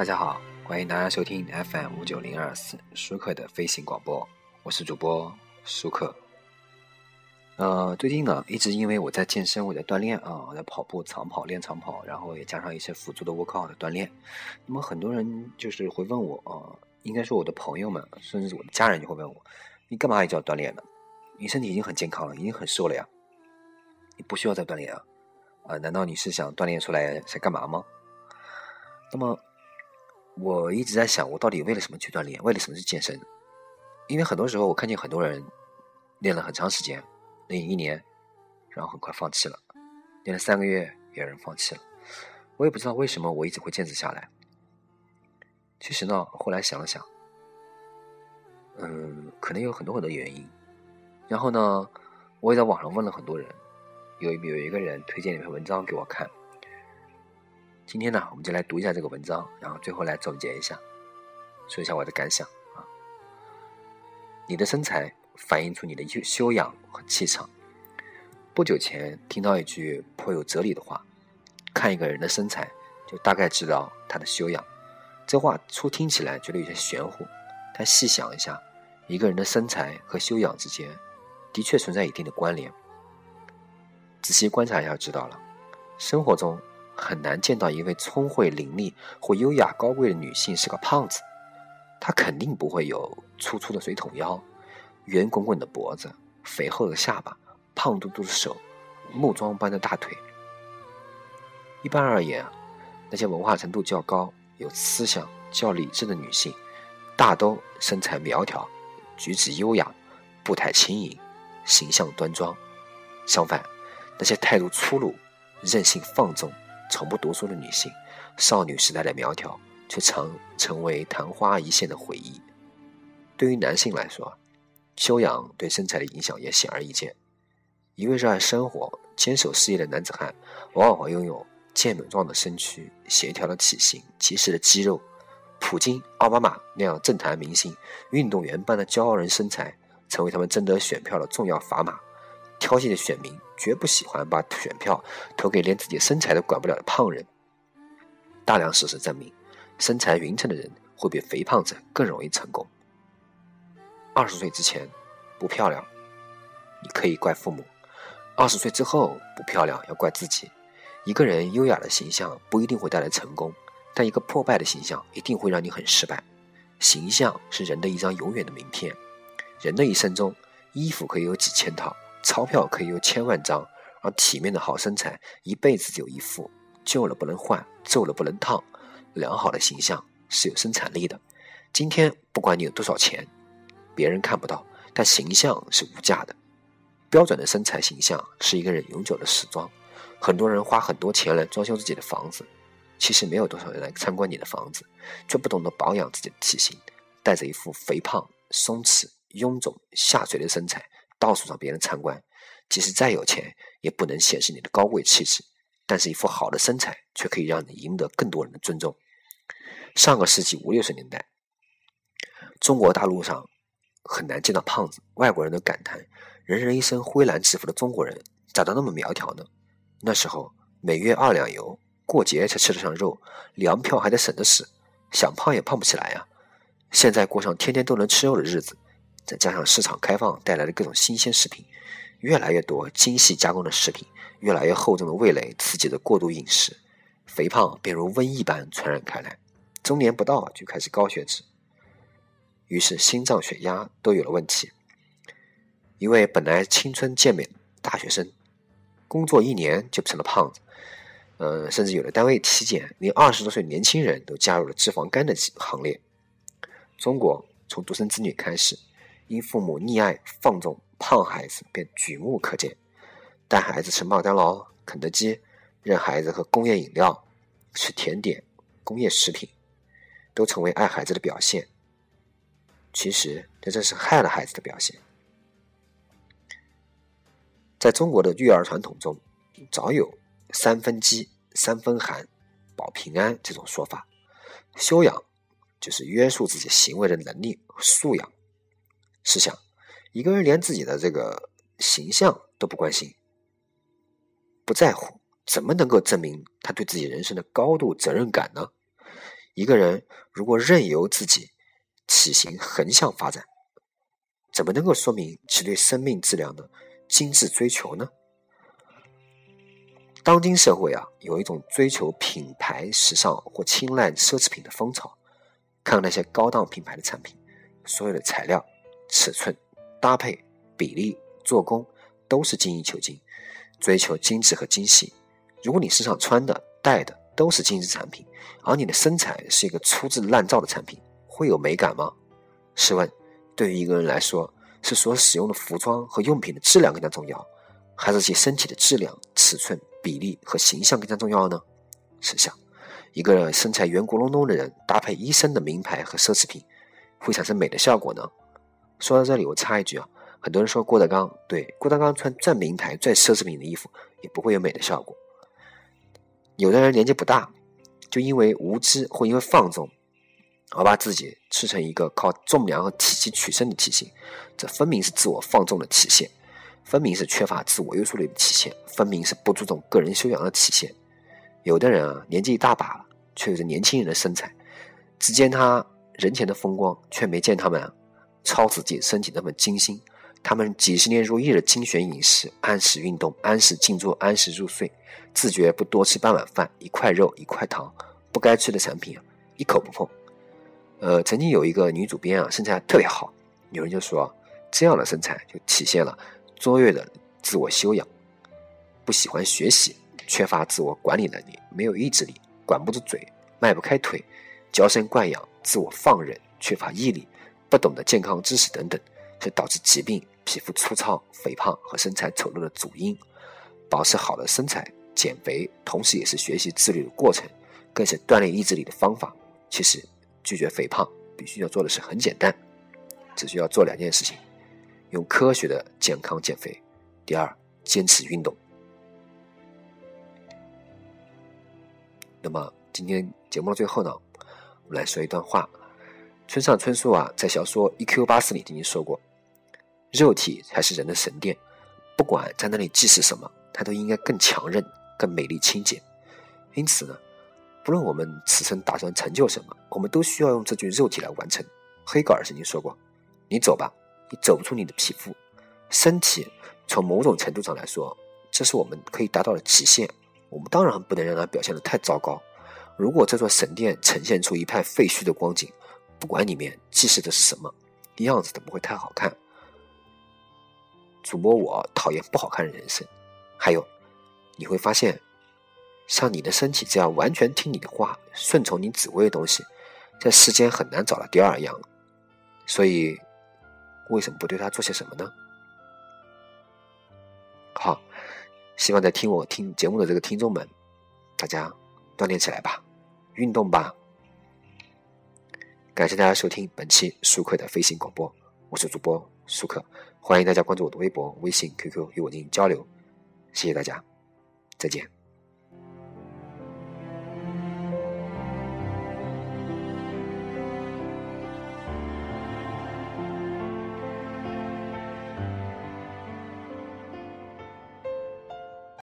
大家好，欢迎大家收听 FM 五九零二四舒克的飞行广播，我是主播舒克。呃，最近呢，一直因为我在健身，我在锻炼啊，我在跑步、长跑、练长跑，然后也加上一些辅助的 workout 的锻炼。那么很多人就是会问我啊，应该说我的朋友们，甚至我的家人就会问我，你干嘛一直要锻炼呢？你身体已经很健康了，已经很瘦了呀，你不需要再锻炼啊？啊，难道你是想锻炼出来想干嘛吗？那么。我一直在想，我到底为了什么去锻炼？为了什么去健身？因为很多时候我看见很多人练了很长时间，练一年，然后很快放弃了；练了三个月，也有人放弃了。我也不知道为什么我一直会坚持下来。其实呢，后来想了想，嗯，可能有很多很多原因。然后呢，我也在网上问了很多人，有有一个人推荐了一篇文章给我看。今天呢，我们就来读一下这个文章，然后最后来总结一下，说一下我的感想啊。你的身材反映出你的修修养和气场。不久前听到一句颇有哲理的话：看一个人的身材，就大概知道他的修养。这话初听起来觉得有些玄乎，但细想一下，一个人的身材和修养之间的确存在一定的关联。仔细观察一下就知道了。生活中。很难见到一位聪慧伶俐或优雅高贵的女性是个胖子，她肯定不会有粗粗的水桶腰、圆滚滚的脖子、肥厚的下巴、胖嘟嘟的手、木桩般的大腿。一般而言，那些文化程度较高、有思想、较理智的女性，大都身材苗条、举止优雅、步态轻盈、形象端庄。相反，那些态度粗鲁、任性放纵。从不读书的女性，少女时代的苗条，却常成为昙花一现的回忆。对于男性来说，修养对身材的影响也显而易见。一位热爱生活、坚守事业的男子汉，往往会拥有健美状的身躯、协调的体型、结实的肌肉。普京、奥巴马那样政坛明星、运动员般的骄傲人身材，成为他们争得选票的重要砝码。挑剔的选民绝不喜欢把选票投给连自己身材都管不了的胖人。大量事实证明，身材匀称的人会比肥胖者更容易成功。二十岁之前不漂亮，你可以怪父母；二十岁之后不漂亮，要怪自己。一个人优雅的形象不一定会带来成功，但一个破败的形象一定会让你很失败。形象是人的一张永远的名片。人的一生中，衣服可以有几千套。钞票可以有千万张，而体面的好身材一辈子只有一副，旧了不能换，皱了不能烫。良好的形象是有生产力的。今天不管你有多少钱，别人看不到，但形象是无价的。标准的身材形象是一个人永久的时装。很多人花很多钱来装修自己的房子，其实没有多少人来参观你的房子，却不懂得保养自己的体型，带着一副肥胖、松弛、臃肿、下垂的身材。到处让别人参观，即使再有钱，也不能显示你的高贵气质。但是，一副好的身材却可以让你赢得更多人的尊重。上个世纪五六十年代，中国大陆上很难见到胖子，外国人都感叹：人人一身灰蓝制服的中国人咋都那么苗条呢？那时候每月二两油，过节才吃得上肉，粮票还得省着使，想胖也胖不起来呀。现在过上天天都能吃肉的日子。再加上市场开放带来的各种新鲜食品，越来越多精细加工的食品，越来越厚重的味蕾刺激的过度饮食，肥胖便如瘟疫般传染开来。中年不到就开始高血脂，于是心脏、血压都有了问题。一位本来青春健美大学生，工作一年就成了胖子。呃，甚至有的单位体检，连二十多岁年轻人都加入了脂肪肝的行列。中国从独生子女开始。因父母溺爱放纵，胖孩子便举目可见。带孩子吃麦当劳、肯德基，让孩子喝工业饮料、吃甜点、工业食品，都成为爱孩子的表现。其实，这正是害了孩子的表现。在中国的育儿传统中，早有“三分饥，三分寒，保平安”这种说法。修养就是约束自己行为的能力和素养。试想，一个人连自己的这个形象都不关心、不在乎，怎么能够证明他对自己人生的高度责任感呢？一个人如果任由自己体型横向发展，怎么能够说明其对生命质量的精致追求呢？当今社会啊，有一种追求品牌时尚或青睐奢侈品的风潮。看那些高档品牌的产品，所有的材料、尺寸、搭配、比例、做工都是精益求精，追求精致和精细。如果你身上穿的、戴的都是精致产品，而你的身材是一个粗制滥造的产品，会有美感吗？试问，对于一个人来说，是所使用的服装和用品的质量更加重要，还是其身体的质量、尺寸？比例和形象更加重要呢？试想，一个身材圆咕隆咚的人搭配一身的名牌和奢侈品，会产生美的效果呢？说到这里，我插一句啊，很多人说郭德纲，对，郭德纲穿再名牌、再奢侈品的衣服，也不会有美的效果。有的人年纪不大，就因为无知或因为放纵，而把自己吃成一个靠重量和体积取胜的体型，这分明是自我放纵的体现。分明是缺乏自我约束力的体现，分明是不注重个人修养的体现。有的人啊，年纪一大把了，却有着年轻人的身材，只见他人前的风光，却没见他们操自己身体那么精心。他们几十年如一日精选饮食，按时运动，按时静坐，按时入睡，自觉不多吃半碗饭，一块肉一块糖，不该吃的产品，一口不碰。呃，曾经有一个女主编啊，身材特别好，有人就说，这样的身材就体现了。卓越的自我修养，不喜欢学习，缺乏自我管理能力，没有意志力，管不住嘴，迈不开腿，娇生惯养，自我放任，缺乏毅力，不懂得健康知识等等，是导致疾病、皮肤粗糙、肥胖和身材丑陋的主因。保持好的身材，减肥，同时也是学习自律的过程，更是锻炼意志力的方法。其实，拒绝肥胖，必须要做的是很简单，只需要做两件事情。用科学的健康减肥。第二，坚持运动。那么今天节目的最后呢，我们来说一段话。村上春树啊，在小说《一 Q 八四》里曾经说过：“肉体才是人的神殿，不管在那里祭祀什么，它都应该更强韧、更美丽、清洁。”因此呢，不论我们此生打算成就什么，我们都需要用这具肉体来完成。黑格尔曾经说过：“你走吧。”你走不出你的皮肤，身体从某种程度上来说，这是我们可以达到的极限。我们当然不能让它表现的太糟糕。如果这座神殿呈现出一派废墟的光景，不管里面记事的是什么，样子都不会太好看。主播我讨厌不好看的人生。还有，你会发现，像你的身体这样完全听你的话、顺从你指挥的东西，在世间很难找到第二样。所以。为什么不对他做些什么呢？好，希望在听我听节目的这个听众们，大家锻炼起来吧，运动吧。感谢大家收听本期舒克的飞行广播，我是主播舒克，欢迎大家关注我的微博、微信、QQ 与我进行交流。谢谢大家，再见。